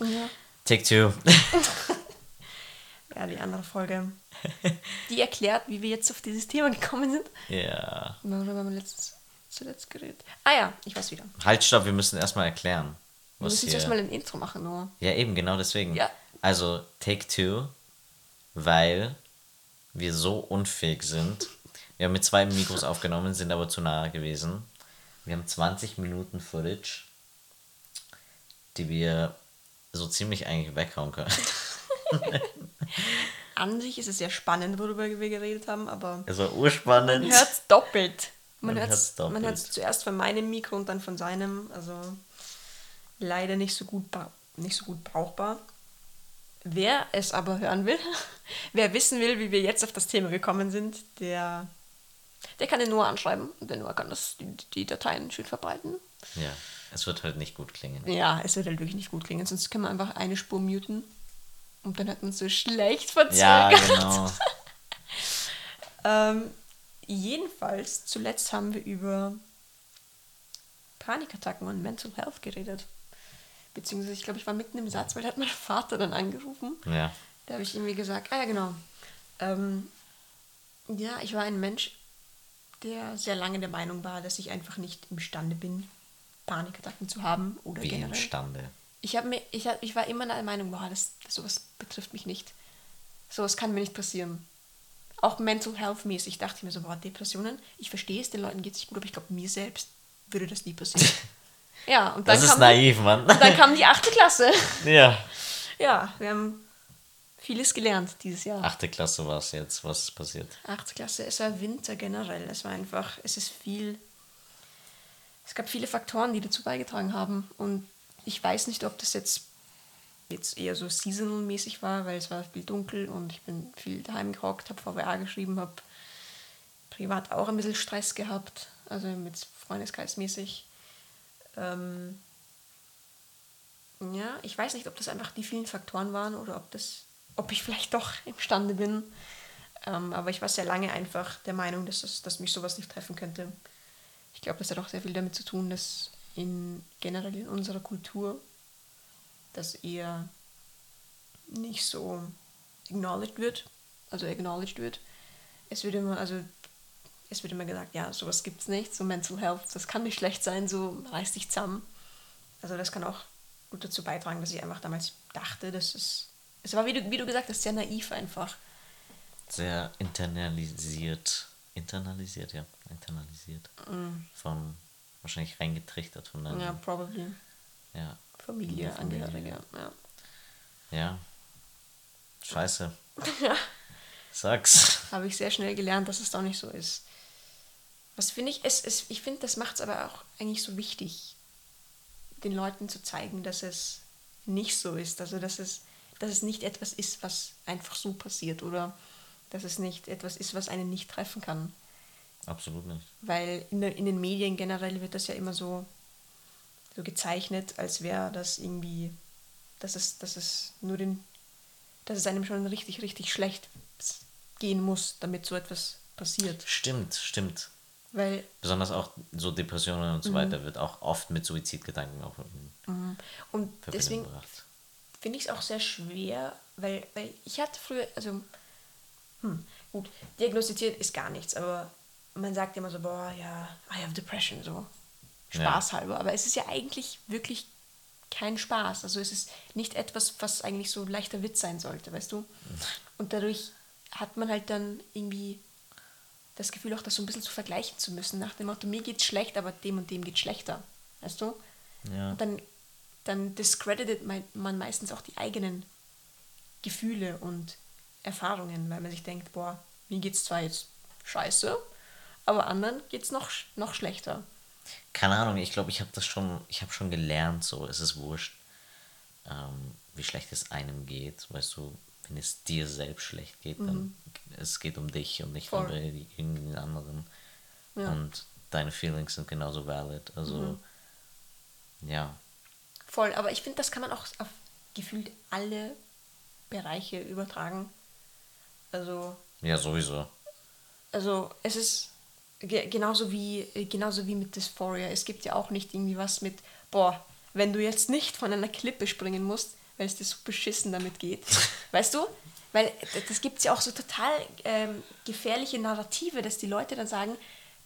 Ja. Take two. Ja, die andere Folge. Die erklärt, wie wir jetzt auf dieses Thema gekommen sind. ja. Worüber haben wir letztens, zuletzt geredet? Ah ja, ich weiß wieder. Halt, stopp, wir müssen erstmal erklären. Wir müssen hier. zuerst mal ein Intro machen, Noah. Ja, eben, genau deswegen. Ja. Also, Take Two, weil wir so unfähig sind. Wir haben mit zwei Mikros aufgenommen, sind aber zu nahe gewesen. Wir haben 20 Minuten Footage, die wir so ziemlich eigentlich weghauen können. An sich ist es sehr spannend, worüber wir geredet haben, aber Es war urspannend. man hört es doppelt. Man, Man hört es zuerst von meinem Mikro und dann von seinem. Also leider nicht so gut, nicht so gut brauchbar. Wer es aber hören will, wer wissen will, wie wir jetzt auf das Thema gekommen sind, der, der kann den Noah anschreiben der Noah kann das, die, die Dateien schön verbreiten. Ja, es wird halt nicht gut klingen. Ja, es wird halt wirklich nicht gut klingen, sonst kann man einfach eine Spur muten und dann hat man so schlecht verzögert. Ja, genau. Ähm, jedenfalls, zuletzt haben wir über Panikattacken und Mental Health geredet. Beziehungsweise, ich glaube, ich war mitten im Satz, weil da hat mein Vater dann angerufen. Ja. Da habe ich irgendwie gesagt, ah ja, genau. Ähm, ja, ich war ein Mensch, der sehr lange der Meinung war, dass ich einfach nicht imstande bin, Panikattacken zu haben oder Wie generell. imstande. Ich, mir, ich, hab, ich war immer der Meinung, boah, das, sowas betrifft mich nicht. Sowas kann mir nicht passieren. Auch mental health mäßig dachte ich mir so, boah, Depressionen, ich verstehe es, den Leuten geht es nicht gut, aber ich glaube, mir selbst würde das nie passieren. ja, und dann, Das ist kam, naiv, Mann. und dann kam die achte Klasse. ja. ja, wir haben vieles gelernt dieses Jahr. Achte Klasse war es jetzt. Was ist passiert? Achte Klasse, es war Winter generell. Es war einfach, es ist viel. Es gab viele Faktoren, die dazu beigetragen haben. Und ich weiß nicht, ob das jetzt, jetzt eher so seasonal-mäßig war, weil es war viel dunkel und ich bin viel daheim gehockt, habe VWA geschrieben, habe privat auch ein bisschen Stress gehabt, also mit Freundeskreismäßig. Ähm, ja, ich weiß nicht, ob das einfach die vielen Faktoren waren oder ob das, ob ich vielleicht doch imstande bin. Ähm, aber ich war sehr lange einfach der Meinung, dass, das, dass mich sowas nicht treffen könnte. Ich glaube, das hat auch sehr viel damit zu tun, dass in generell in unserer Kultur das eher nicht so acknowledged wird. Also acknowledged wird. Es wird immer, also es wird immer gesagt, ja, sowas gibt's nicht, so Mental Health, das kann nicht schlecht sein, so reiß dich zusammen. Also das kann auch gut dazu beitragen, dass ich einfach damals dachte, dass es. Es war, wie du, wie du gesagt hast, sehr naiv einfach. Sehr internalisiert. Internalisiert, ja. Internalisiert. Von wahrscheinlich reingetrichtert von deinem. Ja, probably. Ja. Familie, Familie. Angehörige. Ja. Ja. Scheiße. Sag's. Habe ich sehr schnell gelernt, dass es doch nicht so ist. Was finde ich, es, es, ich finde, das macht es aber auch eigentlich so wichtig, den Leuten zu zeigen, dass es nicht so ist. Also, dass es, dass es nicht etwas ist, was einfach so passiert oder dass es nicht etwas ist, was einen nicht treffen kann. Absolut nicht. Weil in, in den Medien generell wird das ja immer so, so gezeichnet, als wäre das irgendwie, dass es, dass es nur den, dass es einem schon richtig, richtig schlecht gehen muss, damit so etwas passiert. Stimmt, stimmt. Weil, Besonders auch so Depressionen und so weiter wird auch oft mit Suizidgedanken auch in und deswegen finde ich es auch sehr schwer, weil, weil ich hatte früher, also, hm, gut, diagnostiziert ist gar nichts, aber man sagt immer so, boah, ja, I have depression, so spaßhalber. Aber es ist ja eigentlich wirklich kein Spaß. Also es ist nicht etwas, was eigentlich so ein leichter Witz sein sollte, weißt du? Und dadurch hat man halt dann irgendwie das Gefühl auch, das so ein bisschen zu vergleichen zu müssen, nach dem Motto, mir geht's schlecht, aber dem und dem geht's schlechter, weißt du? Ja. Und dann, dann discredited man, man meistens auch die eigenen Gefühle und Erfahrungen, weil man sich denkt, boah, mir geht's zwar jetzt scheiße, aber anderen geht's noch, sch- noch schlechter. Keine Ahnung, ich glaube, ich habe das schon, ich habe schon gelernt, so, es ist wurscht, ähm, wie schlecht es einem geht, weißt du, wenn es dir selbst schlecht geht, dann es geht um dich und nicht um Mhm. Voll. irgendeinen anderen. Ja. Mhm. Und deine Feelings sind genauso valid. Also, ja, Voll, aber ich finde, das kann man auch auf gefühlt alle Bereiche übertragen. Also, ja, sowieso. also es ist genauso wie äh, genauso wie mit Dysphoria. Es gibt ja auch nicht irgendwie was mit, boah, wenn du jetzt nicht von einer Klippe springen musst, weil es dir so beschissen damit geht. weißt du? Weil das gibt es ja auch so total ähm, gefährliche Narrative, dass die Leute dann sagen,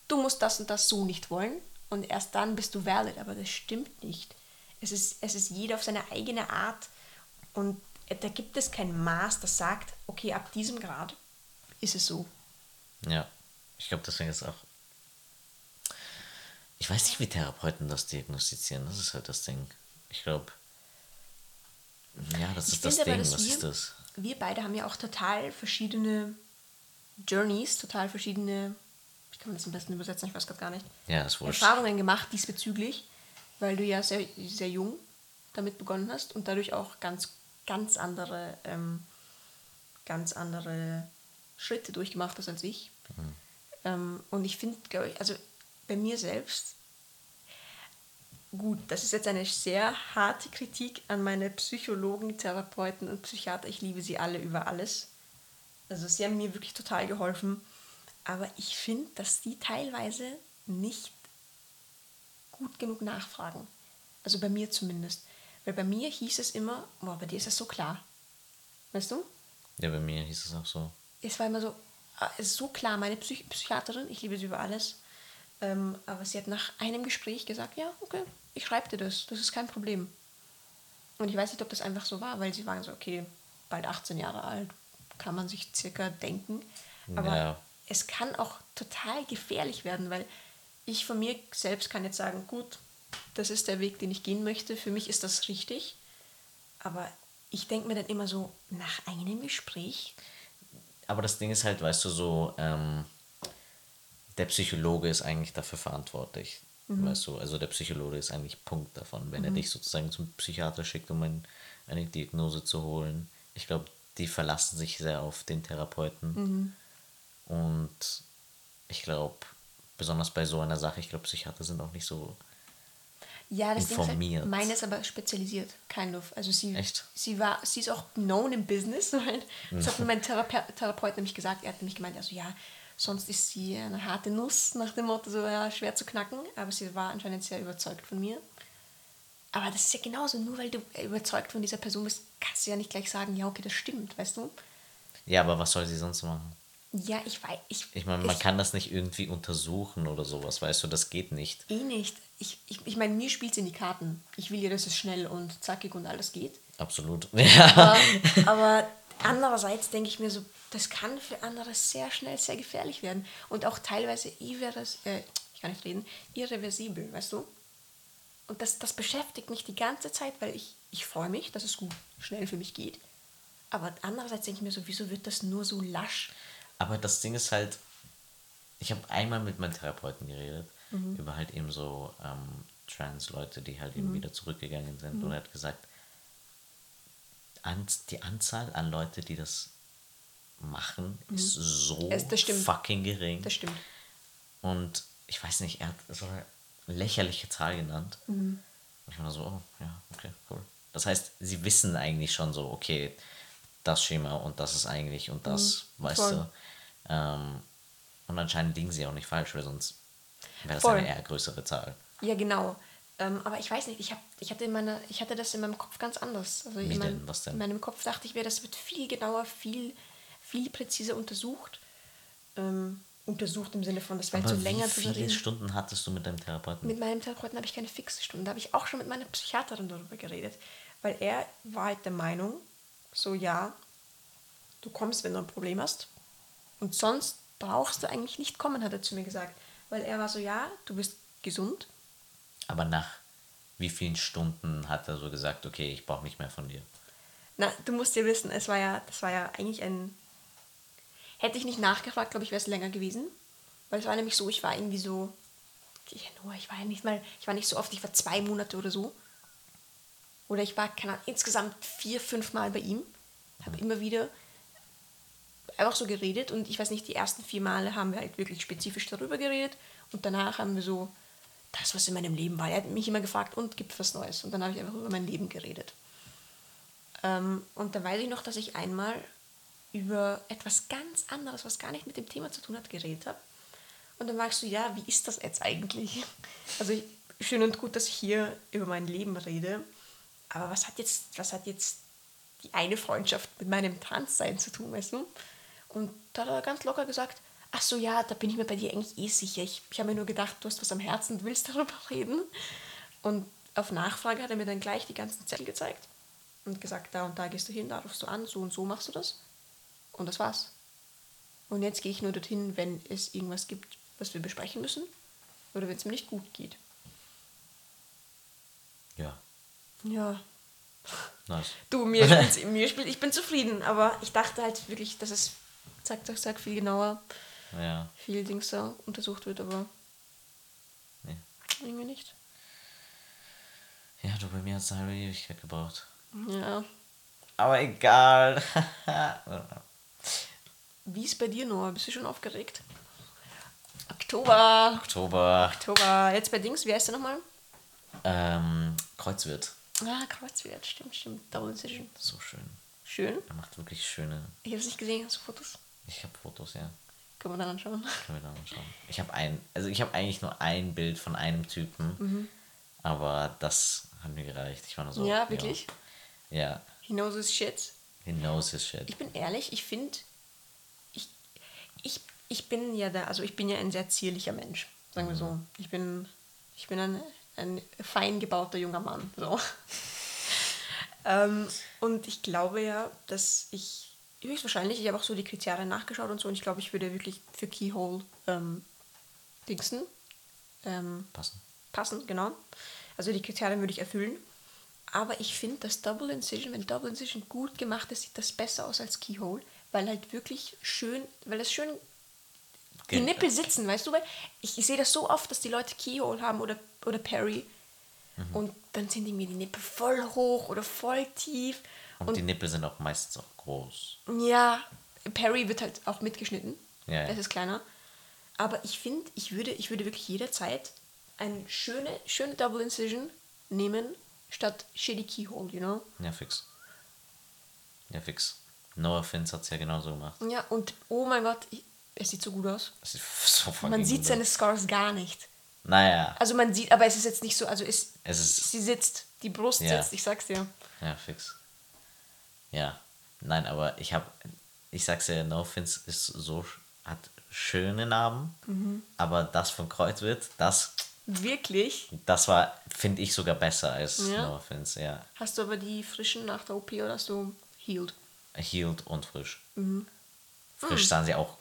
du musst das und das so nicht wollen und erst dann bist du valid. Aber das stimmt nicht. Es ist, es ist jeder auf seine eigene Art und da gibt es kein Maß, das sagt, okay, ab diesem Grad ist es so. Ja, ich glaube, deswegen ist auch. Ich weiß nicht, wie Therapeuten das diagnostizieren. Das ist halt das Ding. Ich glaube. Ja, das Ich ist das aber, Ding. dass Was wir- ist das? Wir beide haben ja auch total verschiedene Journeys, total verschiedene, wie kann man das am besten übersetzen, ich weiß gerade gar nicht, Ja, das wurscht. Erfahrungen gemacht diesbezüglich, weil du ja sehr, sehr jung damit begonnen hast und dadurch auch ganz, ganz andere, ähm, ganz andere Schritte durchgemacht hast als ich. Ähm, und ich finde, glaube ich, also bei mir selbst, gut, das ist jetzt eine sehr harte Kritik an meine Psychologen, Therapeuten und Psychiater. Ich liebe sie alle über alles. Also sie haben mir wirklich total geholfen. Aber ich finde, dass die teilweise nicht gut genug nachfragen. Also bei mir zumindest. Weil bei mir hieß es immer, boah, bei dir ist das so klar. Weißt du? Ja, bei mir hieß es auch so. Es war immer so, ah, es ist so klar, meine Psych Psychiaterin, ich liebe sie über alles. Ähm, aber sie hat nach einem Gespräch gesagt, ja, okay, ich schreibe dir das, das ist kein Problem. Und ich weiß nicht, ob das einfach so war, weil sie waren so, okay, bald 18 Jahre alt, kann man sich circa denken. Aber Ja. es kann auch total gefährlich werden, weil ich von mir selbst kann jetzt sagen, gut, das ist der Weg, den ich gehen möchte, für mich ist das richtig. Aber ich denke mir dann immer so, nach einem Gespräch, Aber das Ding ist halt, weißt du, so, ähm, der Psychologe ist eigentlich dafür verantwortlich. Mhm. Weißt du, also der Psychologe ist eigentlich Punkt davon, wenn er dich sozusagen zum Psychiater schickt, um ein, eine Diagnose zu holen. Ich glaube, die verlassen sich sehr auf den Therapeuten. Mhm. Und ich glaube, besonders bei so einer Sache, ich glaube, Psychiater sind auch nicht so. Ja, das Ding informiert. ist halt, meine ist aber spezialisiert, kind of. Also sie, Echt? sie war, sie ist auch known im Business. Weil das hat mir mein Therape Therapeut nämlich gesagt. Er hat nämlich gemeint, also ja, sonst ist sie eine harte Nuss, nach dem Motto so ja, schwer zu knacken. Aber sie war anscheinend sehr überzeugt von mir. Aber das ist ja genauso, nur weil du überzeugt von dieser Person bist, kannst du ja nicht gleich sagen, ja, okay, das stimmt, weißt du? Ja, aber was soll sie sonst machen? Ja, ich weiß, ich, Ich meine, man kann das nicht irgendwie untersuchen oder sowas, weißt du, das geht nicht. eh nicht. Ich, ich, ich meine, mir spielt es in die Karten. Ich will ja, dass es schnell und zackig und alles geht. Absolut. Ja. Aber, aber andererseits denke ich mir so, das kann für andere sehr schnell sehr gefährlich werden. Und auch teilweise irres, äh, ich kann nicht reden, irreversibel, weißt du? Und das, das beschäftigt mich die ganze Zeit, weil ich, ich freue mich, dass es gut schnell für mich geht. Aber andererseits denke ich mir so, wieso wird das nur so lasch? Aber das Ding ist halt, ich habe einmal mit meinem Therapeuten geredet, über halt eben so ähm, Trans-Leute, die halt eben wieder zurückgegangen sind. Und er hat gesagt, an, die Anzahl an Leute, die das machen, ist so Es- fucking gering. Das stimmt. Und ich weiß nicht, er hat so eine lächerliche Zahl genannt. Mhm. Und ich war so, oh, ja, okay, cool. Das heißt, sie wissen eigentlich schon so, okay, das Schema und das ist eigentlich und das, weißt Mhm. voll. du. Ähm, und anscheinend liegen sie auch nicht falsch, weil sonst wäre das Voll. eine eher größere Zahl. Ja, genau. Ähm, aber ich weiß nicht, ich, hab, ich, hatte in meiner, ich hatte das in meinem Kopf ganz anders. Also Wie in, meinem, denn? Was denn? in meinem Kopf dachte ich mir, das wird viel genauer, viel, viel präziser untersucht. Ähm, untersucht im Sinne von, das wäre Aber zu länger wie viele reden. Stunden hattest du mit deinem Therapeuten? Mit meinem Therapeuten habe ich keine fixe Stunde. Da habe ich auch schon mit meiner Psychiaterin darüber geredet. Weil er war halt der Meinung, so ja, du kommst, wenn du ein Problem hast. Und sonst brauchst du eigentlich nicht kommen, hat er zu mir gesagt. Weil er war so, ja, du bist gesund. Aber nach wie vielen Stunden hat er so gesagt, okay, ich brauche nicht mehr von dir? Na, du musst ja wissen, es war ja, das war ja eigentlich ein. Hätte ich nicht nachgefragt, glaube ich, wäre es länger gewesen. Weil es war nämlich so, ich war irgendwie so. Ja, nur, ich war ja nicht mal, ich war nicht so oft, ich war zwei Monate oder so. Oder ich war, keine Ahnung, insgesamt vier, fünf Mal bei ihm. Habe immer wieder einfach so geredet und ich weiß nicht, die ersten vier Male haben wir halt wirklich spezifisch darüber geredet und danach haben wir so das, was in meinem Leben war. Er hat mich immer gefragt, und gibt was Neues? Und dann habe ich einfach über mein Leben geredet. Ähm, und da weiß ich noch, dass ich einmal über etwas ganz anderes, was gar nicht mit dem Thema zu tun hat, geredet habe. Und dann ich so, ja, wie ist das jetzt eigentlich? Also ich, schön und gut, dass ich hier über mein Leben rede, aber was hat jetzt, was hat jetzt die eine Freundschaft mit meinem Transsein zu tun, weißt du? Und da hat er ganz locker gesagt, ach so, ja, da bin ich mir bei dir eigentlich eh sicher. Ich, ich habe mir nur gedacht, du hast was am Herzen, du willst darüber reden. Und auf Nachfrage hat er mir dann gleich die ganzen Zettel gezeigt und gesagt, da und da gehst du hin, da rufst du an, so und so machst du das. Und das war's. Und jetzt gehe ich nur dorthin, wenn es irgendwas gibt, was wir besprechen müssen oder wenn es mir nicht gut geht. Ja, Ja. nice. Du, mir spielt, mir spielt, ich bin zufrieden, aber ich dachte halt wirklich, dass es zack, zack, zack viel genauer, Ja, viel Dings da untersucht wird, aber nee. irgendwie nicht. Ja, du, bei mir hat es eine halbe Ewigkeit gebraucht. Ja. Aber egal. Wie ist bei dir, Noah? Bist du schon aufgeregt? Oktober. Oktober, Oktober. Jetzt bei Dings, wie heißt der nochmal? ähm, Kreuzwirt. Ah, Kreuzwert, stimmt, stimmt. Double Incision. So schön. Schön. Er macht wirklich schöne. Ich habe es nicht gesehen, hast du Fotos? Ich habe Fotos, ja. Können wir dann anschauen. Können wir da mal schauen. Ich habe ein, also ich habe eigentlich nur ein Bild von einem Typen, aber das hat mir gereicht. Ich war nur so. ja, wirklich? Ja, He knows his shit. he knows his shit. Ich bin ehrlich, ich finde, ich, ich bin ja da, also ich bin ja ein sehr zierlicher Mensch, sagen wir so. Ich bin, ich bin ein, ein fein gebauter junger Mann. So. ähm, und ich glaube ja, dass ich höchstwahrscheinlich, ich habe auch so die Kriterien nachgeschaut und so, und ich glaube, ich würde wirklich für Keyhole ähm, Dingsen ähm, Passen. passen, genau. Also die Kriterien würde ich erfüllen. Aber ich finde, dass Double Incision, wenn Double Incision gut gemacht ist, sieht das besser aus als Keyhole, weil halt wirklich schön, weil es schön die Ge- Nippel sitzen, weißt du? Weil ich, ich sehe das so oft, dass die Leute Keyhole haben oder, oder Perry Mhm. und dann sind irgendwie die Nippel voll hoch oder voll tief. Und, die Nippel sind auch meistens auch groß. Ja, Perry wird halt auch mitgeschnitten. Ja, ja. Das ist kleiner. Aber ich finde, ich würde, ich würde wirklich jederzeit eine schöne, schöne Double Incision nehmen, statt shitty Keyhole, you know? Ja, fix. Ja, fix. Noah Fins hat es ja genauso gemacht. Ja, und oh mein Gott, ich, es sieht so gut aus. Ist so Man sieht seine. Scars gar nicht. Naja, Also man sieht, aber es ist jetzt nicht so, also es, Es ist- sie sitzt, die Brust Ja. sitzt, ich sag's dir. ja, fix. Ja, nein, aber ich habe, ich sag's ja, No Fins ist so, hat schöne Narben, Mhm. aber das von Kreuzwirt, das, Wirklich? das war, finde ich sogar besser als Ja? No Fins, ja. Hast du aber die frischen nach der OP oder hast du healed? Healed und frisch. Mhm. Frisch sahen sie auch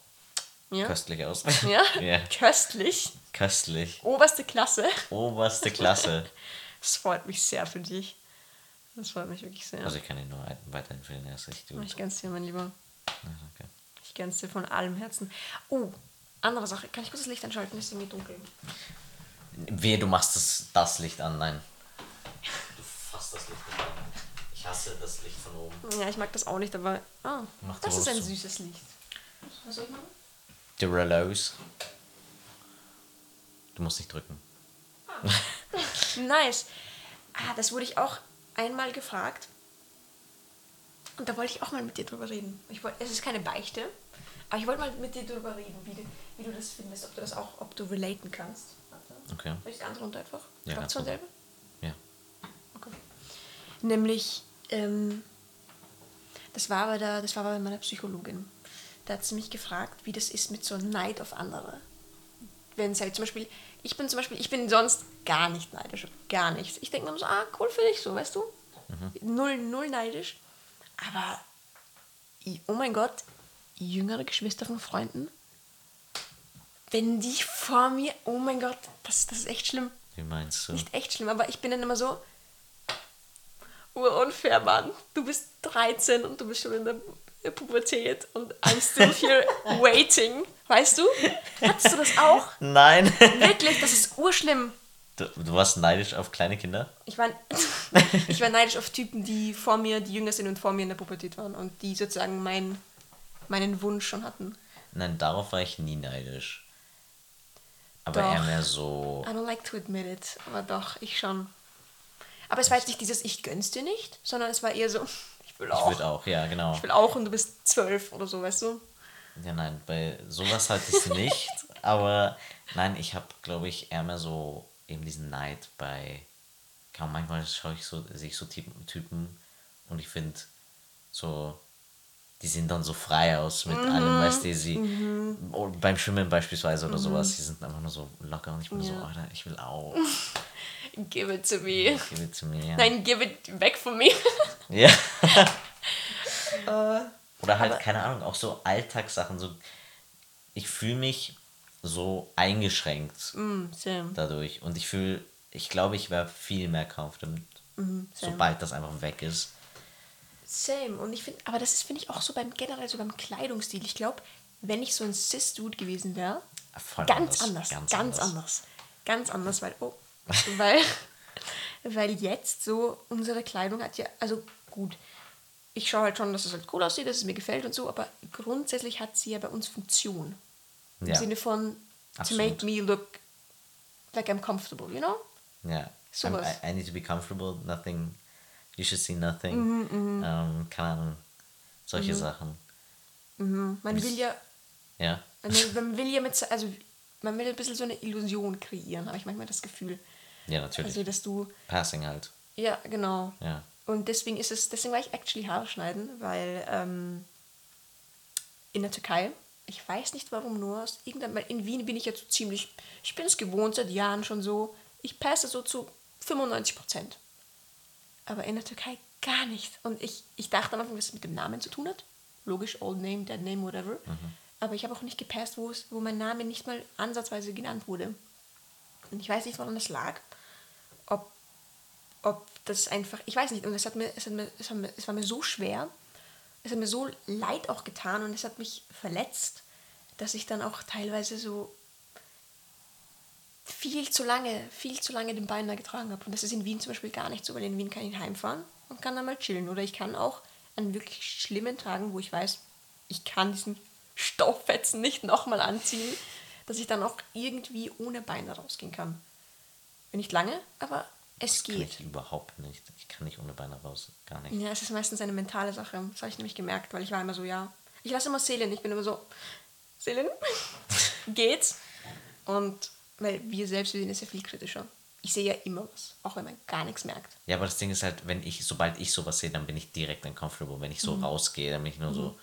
Ja? köstlich aus. Ja? ja, Köstlich. köstlich. Oberste Klasse. Oberste Klasse. Das freut mich sehr für dich. Das freut mich wirklich sehr. Also ich kann ihn nur weiterempfehlen, er ist echt gut. ich gönn's dir, mein Lieber. Ja, danke. Ich gönn's dir von allem Herzen. Oh, andere Sache. Kann ich kurz das Licht anschalten? Ist irgendwie dunkel. Wehe, du machst das, das Licht an, nein. Du fasst das Licht nicht an. Ich hasse das Licht von oben. Ja, ich mag das auch nicht, aber. Ah, Mach die das ist ein zu. süßes Licht. Was soll ich machen? The Relos. Du musst nicht drücken. Nice. Ah, das wurde ich auch einmal gefragt. Und da wollte ich auch mal mit dir drüber reden. Ich wollt, es ist keine Beichte, aber ich wollte mal mit dir drüber reden, wie du, wie du das findest, ob du das auch, ob du relaten kannst. Okay. Soll ich ganz runter einfach? Ja, Glaubst ganz runter. selber? Ja. Okay. Nämlich, ähm, das war bei der, das war bei meiner Psychologin. Da hat sie mich gefragt, wie das ist mit so Neid auf andere. Wenn es halt zum Beispiel, ich bin zum Beispiel, ich bin sonst gar nicht neidisch, gar nichts. Ich denke mir so, ah, cool für dich, so, weißt du? Null, null neidisch. Aber, oh mein Gott, jüngere Geschwister von Freunden, wenn die vor mir, oh mein Gott, das, das ist echt schlimm Wie meinst du? nicht echt schlimm, aber ich bin dann immer so urunfair, Mann. Du bist 13 und du bist schon in der Pubertät und I'm still here waiting. Weißt du? Hattest du das auch? Nein! Wirklich, das ist urschlimm. Du, du warst neidisch auf kleine Kinder? Ich war, ich war neidisch auf Typen, die vor mir, die jünger sind und vor mir in der Pubertät waren und die sozusagen mein, meinen Wunsch schon hatten. Nein, darauf war ich nie neidisch. Aber Doch. eher mehr so. I don't like to admit it, aber doch, ich schon. Aber es war jetzt nicht dieses Ich gönn's dir nicht, sondern es war eher so, ich will Ich auch. würde auch, ja, genau. Ich will auch und du bist zwölf oder so, weißt du? Ja, nein, bei sowas halt ist nicht. aber nein, ich habe, glaube ich, eher mehr so eben diesen Neid bei. Kaum manchmal schaue ich so, sehe ich so Typen, und ich finde, so, die sehen dann so frei aus mit allem, weißt du, sie, oh, beim Schwimmen beispielsweise oder sowas, die sind einfach nur so locker und ich bin so, Ja. Alter, ich will auch, Give it to me. gib it to me. Ja. Nein, give it back from me. Ja. Äh, Oder halt, keine Ahnung, auch so Alltagssachen, so, ich fühle mich so eingeschränkt mm, same. dadurch und ich fühle, ich glaube, ich wäre viel mehr confident, same. sobald das einfach weg ist. Same. Und ich finde, aber das ist, finde ich, auch so beim generell so beim Kleidungsstil. Ich glaube, wenn ich so ein Cis-Dude gewesen wäre, ganz anders, ganz, anders. Ganz anders, weil, oh, weil, weil jetzt so unsere Kleidung hat ja, also gut, ich schaue halt schon, dass es halt cool aussieht, dass es mir gefällt und so, aber grundsätzlich hat sie ja bei uns Funktion. Im Ja. Sinne von to Absolut. make me look like I'm comfortable, you know? Ja. I'm- I, I need to be comfortable, nothing, you should see nothing. Mhm, Ähm, keine Ahnung, solche Sachen. Man will ja, Ja. man man will ja mit, also man will ein bisschen so eine Illusion kreieren, habe ich manchmal das Gefühl. Ja, natürlich. Also, dass du, Passing halt. ja, genau. Ja. Und deswegen ist es, deswegen war ich actually Haare schneiden, weil ähm, in der Türkei, ich weiß nicht warum nur, aus irgendeinem, weil in Wien bin ich jetzt so ziemlich, ich bin es gewohnt seit Jahren schon so, ich passe so zu 95 Prozent. Aber in der Türkei gar nicht. Und ich, ich dachte am Anfang, dass es mit dem Namen zu tun hat. Logisch, Old Name, Dead Name, whatever. Aber ich habe auch nicht gepasst, wo, es, wo mein Name nicht mal ansatzweise genannt wurde. Und ich weiß nicht, woran das lag. Ob ob das einfach, ich weiß nicht, und es hat mir, es, hat mir, es, hat mir, es war mir so schwer, es hat mir so leid auch getan und es hat mich verletzt, dass ich dann auch teilweise so viel zu lange, viel zu lange den Bein da getragen habe. Und das ist in Wien zum Beispiel gar nicht so, weil in Wien kann ich heimfahren und kann dann mal chillen. Oder ich kann auch an wirklich schlimmen Tagen, wo ich weiß, ich kann diesen Stofffetzen nicht nochmal anziehen, dass ich dann auch irgendwie ohne Beine rausgehen kann. Nicht lange, aber es Kann geht. ich überhaupt nicht. Ich kann nicht ohne Beine raus. Gar nicht. Ja, es ist meistens eine mentale Sache. Das habe ich nämlich gemerkt, weil ich war immer so, ja. Ich lasse immer Selin, ich bin immer so, Selin, geht's? Und weil wir selbst, wir sind ja viel kritischer. Ich sehe ja immer was, auch wenn man gar nichts merkt. Ja, aber das Ding ist halt, wenn ich, sobald ich sowas sehe, dann bin ich direkt uncomfortable. Wenn ich Mhm. so rausgehe, dann bin ich nur so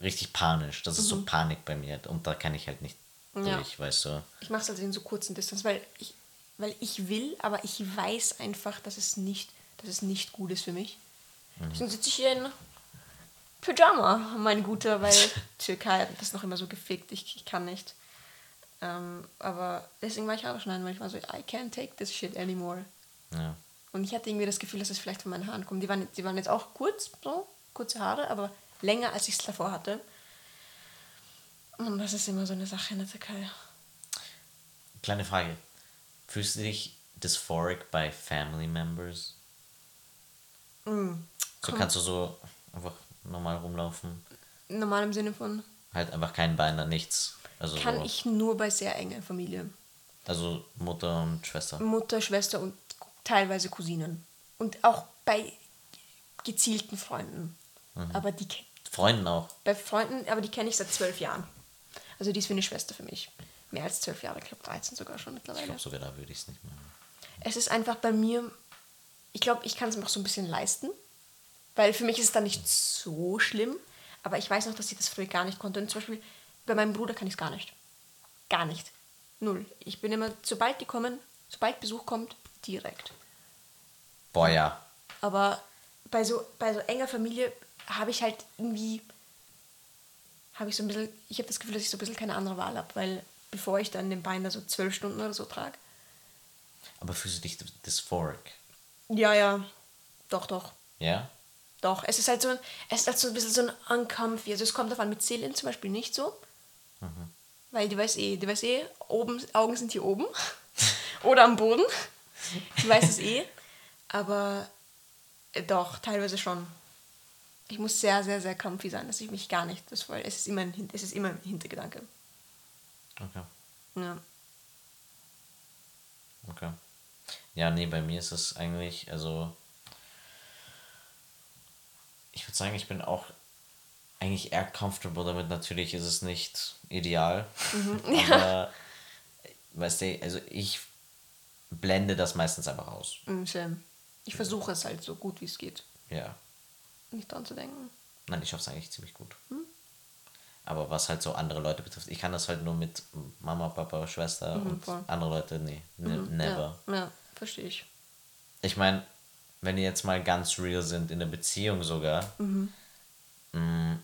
richtig panisch. Das ist so Panik bei mir. Und da kann ich halt nicht Mhm. Ja. durch, weißt du. Ich mache es halt in so kurzen Distanz, weil ich, weil ich will, aber ich weiß einfach, dass es nicht, dass es nicht gut ist für mich. Deswegen sitze ich hier in Pyjama, mein Guter, weil Türkei hat das noch immer so gefickt. Ich, ich kann nicht. Ähm, aber deswegen war ich Haare schneiden, weil ich war so, I can't take this shit anymore. Ja. Und ich hatte irgendwie das Gefühl, dass es vielleicht von meinen Haaren kommt. Die waren, die waren jetzt auch kurz, so, kurze Haare, aber länger, als ich es davor hatte. Und das ist immer so eine Sache in der Türkei. Kleine Frage. Fühlst du dich dysphoric bei Family Members? Mm. So kannst du so einfach normal rumlaufen. Normal im Sinne von, Halt einfach kein Bein, nichts. Also, kann so, ich nur bei sehr enger Familie. also Mutter und Schwester. Mutter, Schwester und teilweise Cousinen. Und auch bei gezielten Freunden. Aber die Freunden auch. bei Freunden, aber die kenne ich seit zwölf Jahren. Also die ist wie eine Schwester für mich. Mehr als zwölf Jahre, ich glaube 13 sogar schon Ich mittlerweile. glaube sogar da würde ich es nicht machen. Es ist einfach bei mir, ich glaube, ich kann es mir auch so ein bisschen leisten. Weil für mich ist es dann nicht so schlimm. Aber ich weiß noch, dass ich das früher gar nicht konnte. Und zum Beispiel bei meinem Bruder kann ich es gar nicht. Gar nicht. Null. Ich bin immer, sobald die kommen, sobald Besuch kommt, direkt. Boah, ja. Aber bei so, bei so enger Familie habe ich halt irgendwie, habe ich so ein bisschen, ich habe das Gefühl, dass ich so ein bisschen keine andere Wahl habe, weil bevor ich dann den Bein da so zwölf Stunden oder so trage. Aber fühlst du dich dysphoric? Ja, ja, doch, doch, Ja? doch. Es ist halt so, ein, es ist halt so ein bisschen so ein uncomfy. Also es kommt davon mit Seelen zum Beispiel nicht so, weil die weiß eh, die weiß eh, oben, Augen sind hier oben oder am Boden. Die weiß es eh, aber äh, doch, teilweise schon. Ich muss sehr, sehr, sehr comfy sein, dass ich mich gar nicht, das voll, es ist immer ein, es ist immer ein Hintergedanke. Okay. Ja. Okay. Ja, nee, bei mir ist es eigentlich, also ich würde sagen, ich bin auch eigentlich eher comfortable damit. Natürlich ist es nicht ideal, aber weißt du, also ich blende das meistens einfach aus. Mm, same. Ich versuche es halt so gut wie es geht. Ja. Nicht dran zu denken. Nein, ich schaffe es eigentlich ziemlich gut. Aber was halt so andere Leute betrifft, ich kann das halt nur mit Mama, Papa, Schwester und voll. andere Leute, nee, ne, never. Ja, ja verstehe ich. Ich meine, wenn die jetzt mal ganz real sind, in der Beziehung sogar, mh,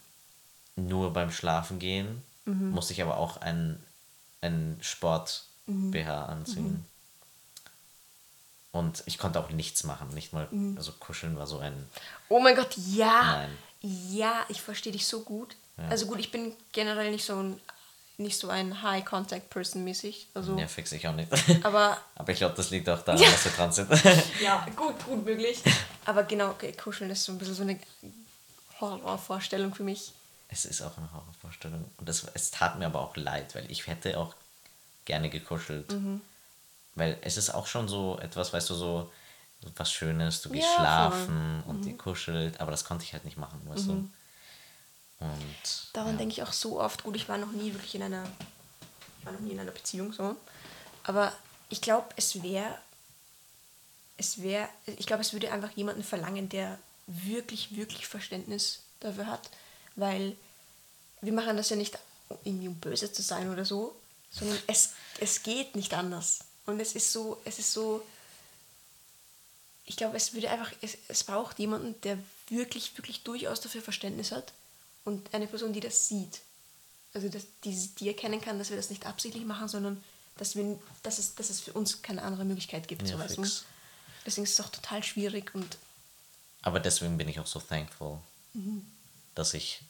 nur beim Schlafen gehen, muss ich aber auch einen, einen Sport-BH anziehen. Und ich konnte auch nichts machen, nicht mal, also kuscheln war so ein, Oh mein Gott, ja. Nein. Ja, ich verstehe dich so gut. Also gut, ich bin generell nicht so ein nicht so ein High Contact Person mäßig. Also, ja, fix ich auch nicht. aber aber ich glaube, das liegt auch daran, Ja. dass wir dran sind. ja, gut, gut möglich. Aber genau, okay, kuscheln ist so ein bisschen so eine Horrorvorstellung für mich. Es ist auch eine Horrorvorstellung. Und das, es tat mir aber auch leid, weil ich hätte auch gerne gekuschelt. Mhm. Weil es ist auch schon so etwas, weißt du, so was Schönes, du gehst Ja, voll. Mhm. schlafen und die kuschelt, aber das konnte ich halt nicht machen, weißt du. Und Daran ja. denke ich auch so oft. Gut, ich war noch nie wirklich in einer, ich war noch nie in einer Beziehung so. Aber ich glaube, es wäre, es wäre, ich glaube, es würde einfach jemanden verlangen, der wirklich, wirklich Verständnis dafür hat, weil wir machen das ja nicht irgendwie um böse zu sein oder so, sondern es, es geht nicht anders. Und es ist so, es ist so, ich glaube, es würde einfach, es, es braucht jemanden, der wirklich, wirklich durchaus dafür Verständnis hat und eine Person, die das sieht. Also, dass, die, die erkennen kann, dass wir das nicht absichtlich machen, sondern dass, wir, dass, es, dass es für uns keine andere Möglichkeit gibt. Ja, so. Deswegen ist es auch total schwierig und Aber deswegen bin ich auch so thankful, Mhm. dass ich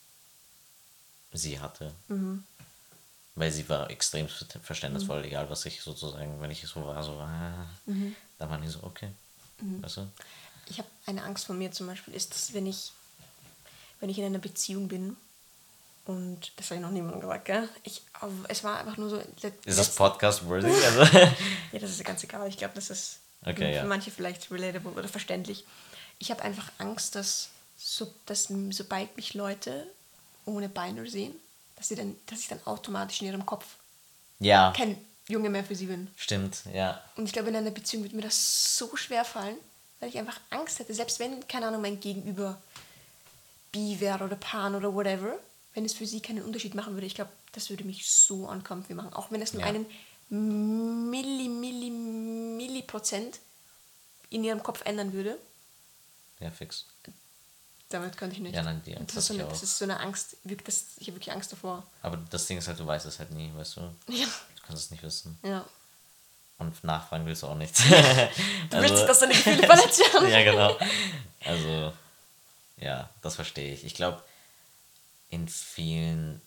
sie hatte. Weil sie war extrem verständnisvoll, Mhm. egal was ich sozusagen, wenn ich so war, so, ah, Mhm. da war die so, okay. Weißt du? ich habe eine Angst von mir zum Beispiel, ist, dass wenn ich, wenn ich in einer Beziehung bin und das habe ich noch niemandem gesagt, gell? Ich, aber es war einfach nur so. Ist das Podcast worthy? Also, Ja, das ist ganz egal. Ich glaube, das ist Okay, für ja. manche vielleicht relatable oder verständlich. Ich habe einfach Angst, dass, so, dass sobald mich Leute ohne Beine sehen, dass, sie dann, dass ich dann automatisch in ihrem Kopf ja, kein Junge mehr für sie bin. stimmt, ja. Und ich glaube, in einer Beziehung wird mir das so schwer fallen, weil ich einfach Angst hätte, selbst wenn, keine Ahnung, mein Gegenüber bi wäre oder pan oder whatever, wenn es für sie keinen Unterschied machen würde, ich glaube, das würde mich so uncomfy machen. Auch wenn es nur Ja. einen Milli, Milli, Milli Prozent in ihrem Kopf ändern würde, Ja, fix. Damit könnte ich nicht. Ja, nein, die Angst das, ist so eine, das ist so eine Angst, wirklich, das, ich habe wirklich Angst davor. Aber das Ding ist halt, du weißt es halt nie, weißt du? Ja. Du kannst es nicht wissen. ja. Und nachfragen willst du auch nicht. Du willst nicht, dass deine Gefühle verletzt werden. ja, genau. Also, ja, das verstehe ich. Ich glaube, in vielen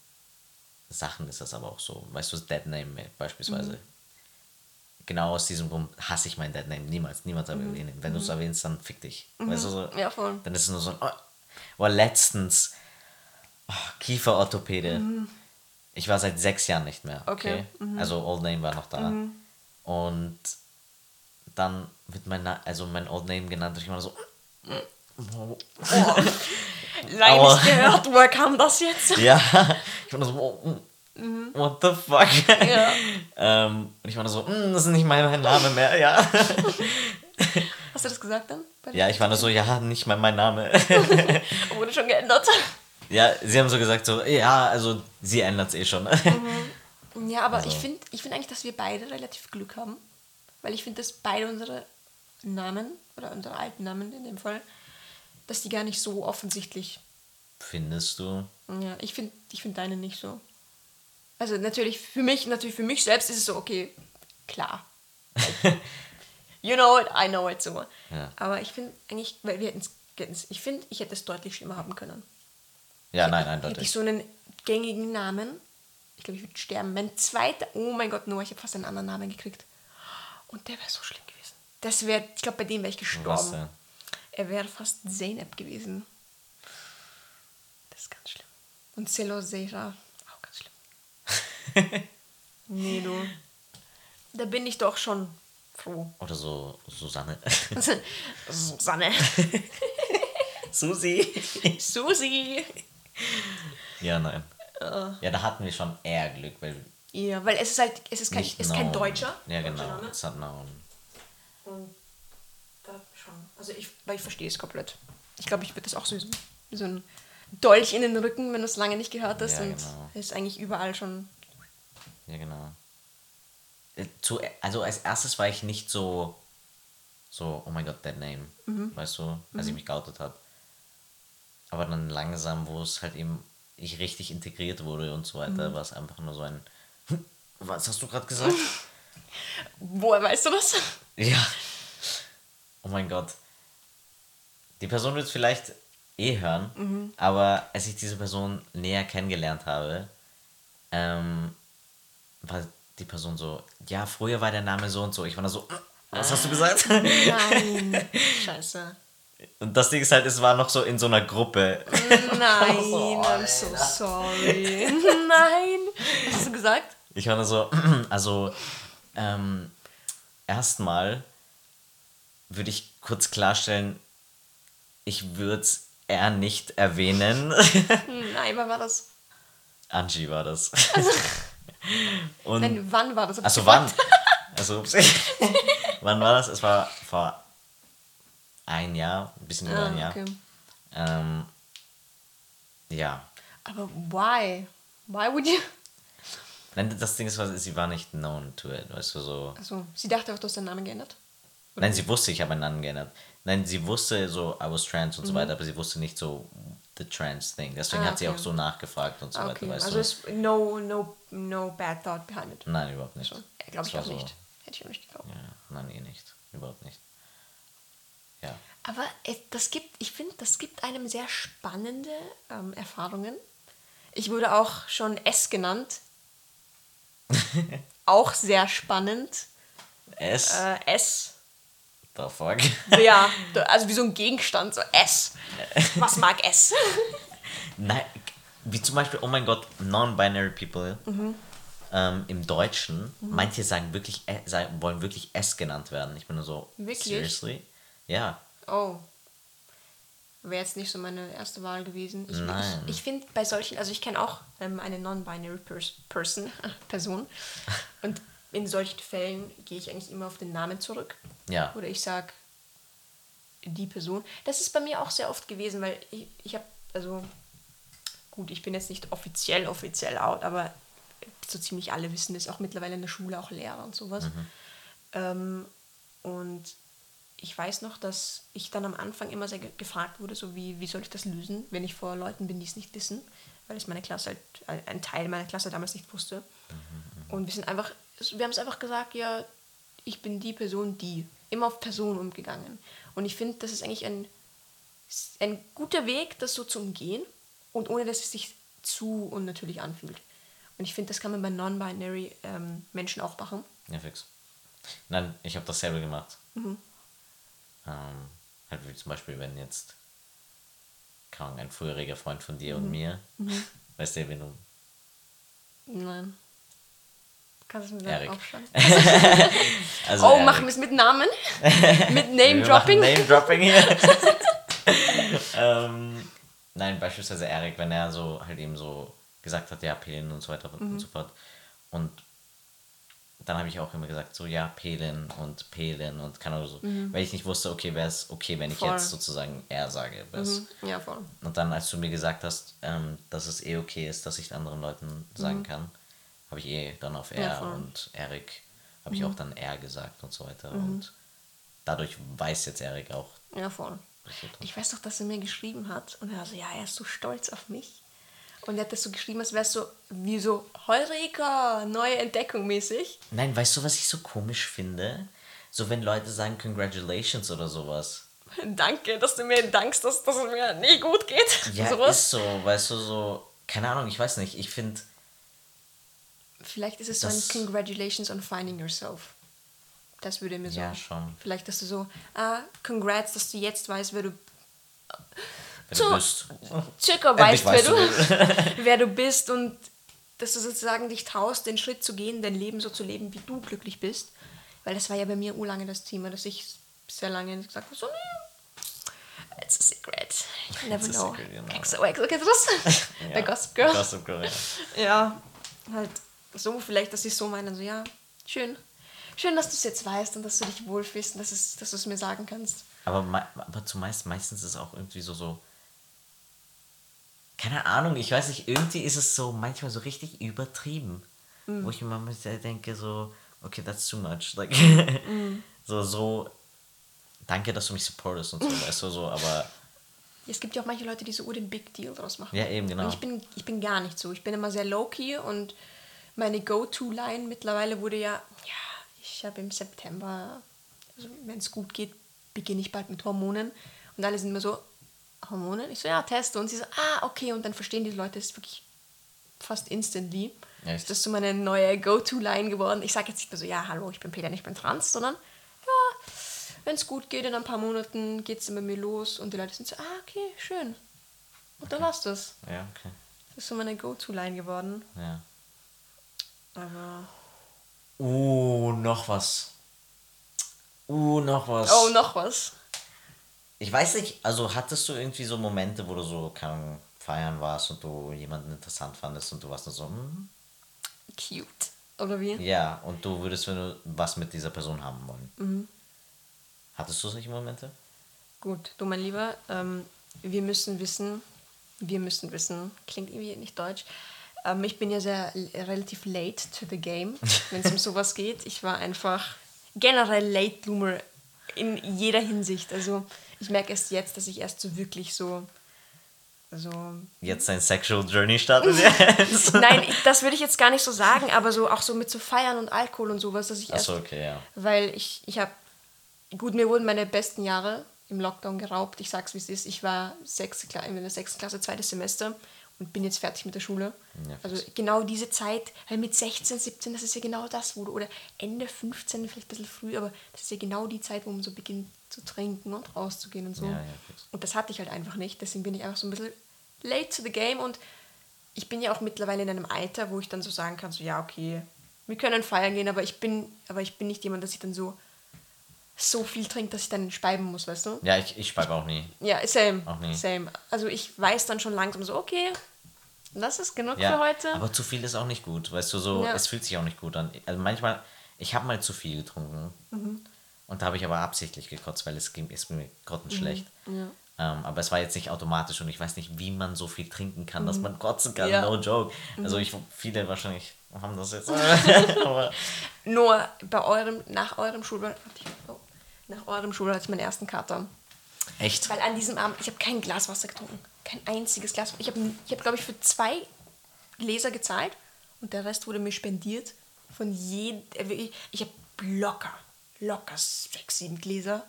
Sachen ist das aber auch so. Weißt du, das Dead Name beispielsweise. Mhm. Genau aus diesem Grund hasse ich mein Dead Name. Niemals, niemals Mhm. erwähnen. Wenn du es erwähnst, dann fick dich. Weißt du so? Ja, voll. Dann ist es nur so ein. Oh, oh letztens. Oh, Kieferorthopäde. Ich war seit sechs Jahren nicht mehr. Okay. Okay, Also Old Name war noch da. Und dann wird mein, Na also mein Old Name genannt und ich war so. Leider Aua. nicht gehört, woher kam das jetzt? Ja. Ich war so. Oh, mm, What the fuck? Ja. ähm, und ich war so, "Mm, das ist nicht mein, mein Name mehr, ja. Hast du das gesagt dann? Ja, ich war nur so, ja, nicht mal mein Name. Wurde schon geändert. ja, sie haben so gesagt, so, ja, also sie ändert es eh schon. Ja, aber Also- ich finde ich find eigentlich, dass wir beide relativ Glück haben. Weil ich finde, dass beide unsere Namen, oder unsere alten Namen in dem Fall, dass die gar nicht so offensichtlich. Findest du? Ja, ich finde ich find deine nicht so. Also natürlich für mich, natürlich für mich selbst ist es so, okay, klar. you know it, I know it so. Ja. Aber ich finde eigentlich, weil wir hätten es, ich finde, ich hätte es deutlich schlimmer haben können. Ja, nein, Hätte ich eindeutig. so einen gängigen Namen, ich glaube, ich würde sterben. Mein zweiter, oh mein Gott, Noah, ich habe fast einen anderen Namen gekriegt. Und der wäre so schlimm gewesen. Das wäre, ich glaube, bei dem wäre ich Was gestorben. denn? Er wäre fast Zeynep gewesen. Das ist ganz schlimm. Und Celosera, auch ganz schlimm. nee, du. Da bin ich doch schon froh. Oder so Susanne. Susanne. Susi. Susi. ja, nein. Äh. Ja, da hatten wir schon eher Glück, weil Ja, weil es ist halt, es ist kein, es ist kein. Deutscher. Ja, genau. Es hat known. Und da schon. Also ich, weil ich verstehe es komplett. Ich glaube, ich würde das auch süßen. so ein Dolch in den Rücken, wenn du es lange nicht gehört hast. Ja, und genau. ist eigentlich überall schon. Ja, genau. Äh, Zu, also als erstes war ich nicht so, so, oh mein Gott, that name, weißt du, als ich mich geoutet habe. Aber dann langsam, wo es halt eben, ich richtig integriert wurde und so weiter, war es einfach nur so ein, "Hm, was hast du gerade gesagt? Woher weißt du das? ja. Oh mein Gott. Die Person wird es vielleicht eh hören, aber als ich diese Person näher kennengelernt habe, ähm, war die Person so, ja, früher war der Name so und so. Ich war da so, "Äh, was hast du gesagt? Nein. Scheiße. Und das Ding ist halt, es war noch so in so einer Gruppe. Nein, Oh, I'm so sorry. Nein. Was hast du gesagt? Ich war da so, also, ähm, erstmal würde ich kurz klarstellen, ich würde es eher nicht erwähnen. Nein, wann war das? Angie war das. Und, Nein, wann war das? Achso, gefragt. wann? Also, wann war das? Es war vor ein Jahr, ein bisschen über Ah, ein Jahr. okay. Ähm, ja. Aber why? Why would you? Nein, das Ding ist, sie war nicht known to it, weißt du, so. Also, sie dachte auch, du hast deinen Namen geändert. Nein, sie wusste, ich habe meinen Namen geändert. Nein, sie wusste so, I was trans und so Mhm. weiter, aber sie wusste nicht so the trans thing. Deswegen Ah, hat sie okay. auch so nachgefragt und so Ah, weiter, okay. weißt Also, es no, no, no bad thought behind it. Nein, überhaupt nicht. So. Glaube Es ich auch so- nicht. Hätte ich auch nicht geglaubt. Ja, nein, eh nicht. Überhaupt nicht. Ja. Aber das gibt, ich finde, das gibt einem sehr spannende ähm, Erfahrungen. Ich wurde auch schon S genannt. auch sehr spannend. S? Äh, S. the fuck? Ja, also wie so ein Gegenstand, so S. Was mag S? Nein, wie zum Beispiel, oh mein Gott, non-binary people Mhm. ähm, im Deutschen, manche sagen wirklich, äh, sagen, wollen wirklich S genannt werden. Ich bin nur so, Wirklich? seriously? Ja. Oh. Wäre jetzt nicht so meine erste Wahl gewesen. Ich, Nein. ich, ich finde bei solchen, also ich kenne auch ähm, eine non-binary pers person, Person. Und in solchen Fällen gehe ich eigentlich immer auf den Namen zurück. Ja. Oder ich sage die Person. Das ist bei mir auch sehr oft gewesen, weil ich, ich habe, also gut, ich bin jetzt nicht offiziell, offiziell out, aber so ziemlich alle wissen das, auch mittlerweile in der Schule, auch Lehrer und sowas. Ähm, und ich weiß noch, dass ich dann am Anfang immer sehr ge- gefragt wurde, so wie, wie soll ich das lösen, wenn ich vor Leuten bin, die es nicht wissen, weil es meine Klasse halt, ein Teil meiner Klasse damals nicht wusste. Und wir sind einfach, wir haben es einfach gesagt, ja, ich bin die Person, die. Immer auf Person umgegangen. Und ich finde, das ist eigentlich ein, ein guter Weg, das so zu umgehen und ohne, dass es sich zu unnatürlich anfühlt. Und ich finde, das kann man bei non-binary ähm, Menschen auch machen. Ja, fix. Nein, ich habe dasselbe gemacht. Mhm. Ähm, halt wie zum Beispiel, wenn jetzt Ahnung, ein früheriger Freund von dir Mhm. und mir, weißt du, wenn du Nein. Kannst du mir dann aufschreiben? also oh, Erik. machen wir es mit Namen? mit Name-Dropping? Name-Dropping hier. ähm, nein, beispielsweise Erik, wenn er so halt eben so gesagt hat, ja, Pelin und so weiter Mhm. und so fort. Und dann habe ich auch immer gesagt, so ja, Pelin und Pelin und keine Ahnung so. Weil ich nicht wusste, okay, wäre es okay, wenn ich Mhm. Voll. jetzt sozusagen er sage. Mhm. Ja, voll. Und dann, als du mir gesagt hast, ähm, dass es eh okay ist, dass ich anderen Leuten sagen kann, habe ich eh dann auf er voll. und Erik habe ich auch dann er gesagt und so weiter. Und dadurch weiß jetzt Erik auch. Ja, voll. Ich weiß doch, dass er mir geschrieben hat und er war so, ja, er ist so stolz auf mich. Und er hat das so geschrieben, als wäre es so wie so Heureka, neue Entdeckung mäßig. Nein, weißt du, was ich so komisch finde? So, wenn Leute sagen Congratulations oder sowas. Danke, dass du mir dankst, dass, dass es mir nie gut geht. Ja, Sowas. ist so, weißt du, so, keine Ahnung, ich weiß nicht. Ich finde, Vielleicht ist es so ein Congratulations on finding yourself. Das würde mir so. Ja, schon. Vielleicht, dass du so, ah, congrats, dass du jetzt weißt, wer du wenn So, du bist. circa weißt, wer weißt du, wer du bist und dass du sozusagen dich traust, den Schritt zu gehen, dein Leben so zu leben, wie du glücklich bist. Weil das war ja bei mir urlange das Thema, dass ich sehr lange gesagt habe, so, nee, it's a secret. You never know. secret, kennst du das? Bei Gossip Girl. Gossip Girl, ja. Ja, halt so vielleicht, dass ich so meine, so, ja, schön. Schön, dass du es jetzt weißt und dass du dich wohlfühlst und dass, es, dass du es mir sagen kannst. Aber, aber zumeist, meistens ist es auch irgendwie so, so keine Ahnung, ich weiß nicht, irgendwie ist es so manchmal so richtig übertrieben. Mhm. Wo ich mir manchmal denke, so, okay, that's too much. Like, Mhm. so, so, danke, dass du mich supportest und so, weißt du, so, aber Es gibt ja auch manche Leute, die so den Big Deal draus machen. Ja, eben, genau. Und ich bin, ich bin gar nicht so. Ich bin immer sehr low-key und meine Go-To-Line mittlerweile wurde ja, ja, ich habe im September, also wenn es gut geht, beginne ich bald mit Hormonen. Und alle sind immer so, Hormone? Ich so, ja, teste. Und sie so, ah, okay. Und dann verstehen die Leute es wirklich fast instantly. Echt? Das ist so meine neue Go-To-Line geworden. Ich sage jetzt nicht mehr so, ja, hallo, ich bin Peter, ich bin trans, sondern ja, wenn es gut geht, in ein paar Monaten geht es immer mir los und die Leute sind so, ah, okay, schön. Und dann war's das. ja, okay. Das ist so meine Go-To-Line geworden. Ja. Aber. Uh, noch was. Uh, noch was. Oh, noch was. Ich weiß nicht, also hattest du irgendwie so Momente, wo du so, keine feiern warst und du jemanden interessant fandest und du warst nur so, hm? Cute. Oder wie? Ja, und du würdest wenn du was mit dieser Person haben wollen. Mhm. Hattest du solche Momente? Gut, du mein Lieber, ähm, wir müssen wissen, wir müssen wissen, klingt irgendwie nicht deutsch. Ähm, ich bin ja sehr l- relativ late to the game, wenn es um sowas geht. Ich war einfach generell Late Bloomer in jeder Hinsicht. Also ich merke erst jetzt, dass ich erst so wirklich so, so Jetzt dein Sexual Journey startet jetzt? Nein, ich, das würde ich jetzt gar nicht so sagen, aber so auch so mit so Feiern und Alkohol und sowas, dass ich erst, Achso, okay, ja. weil ich, ich habe, gut, mir wurden meine besten Jahre im Lockdown geraubt. Ich sag's wie es ist. Ich war sechste Kla in der sechsten Klasse, zweites Semester und bin jetzt fertig mit der Schule. Ja, also genau diese Zeit, weil mit 16, 17, das ist ja genau das, wo du, oder Ende 15, vielleicht ein bisschen früh, aber das ist ja genau die Zeit, wo man so beginnt zu trinken und rauszugehen und so. Ja, ja. Und das hatte ich halt einfach nicht. Deswegen bin ich einfach so ein bisschen late to the game. Und ich bin ja auch mittlerweile in einem Alter, wo ich dann so sagen kann, so ja, okay, wir können feiern gehen, aber ich bin, aber ich bin nicht jemand, dass ich dann so so viel trinke, dass ich dann speiben muss, weißt du? Ja, ich, ich speibe auch nie. Ja, same. Auch nie. Same. Also ich weiß dann schon langsam so, okay, das ist genug Ja, für heute. aber zu viel ist auch nicht gut, weißt du, so, Ja. es fühlt sich auch nicht gut an. Also manchmal, ich habe mal zu viel getrunken Mhm. und da habe ich aber absichtlich gekotzt, weil es ging, ist mir grottenschlecht. Mhm. Ja. Ähm, aber es war jetzt nicht automatisch und ich weiß nicht, wie man so viel trinken kann, dass man kotzen kann, Mhm. Ja. Mhm. no joke. Also ich, viele wahrscheinlich haben das jetzt. aber, Nur bei eurem, nach eurem Schulball, oh, nach eurem Schulball hatte ich meinen ersten Kater. echt? Weil an diesem Abend, ich habe kein Glas Wasser getrunken. Kein einziges Glas. Ich habe, ich hab, glaube ich, für zwei Gläser gezahlt und der Rest wurde mir spendiert. Von jedem. Ich, ich habe locker, locker sechs, sieben Gläser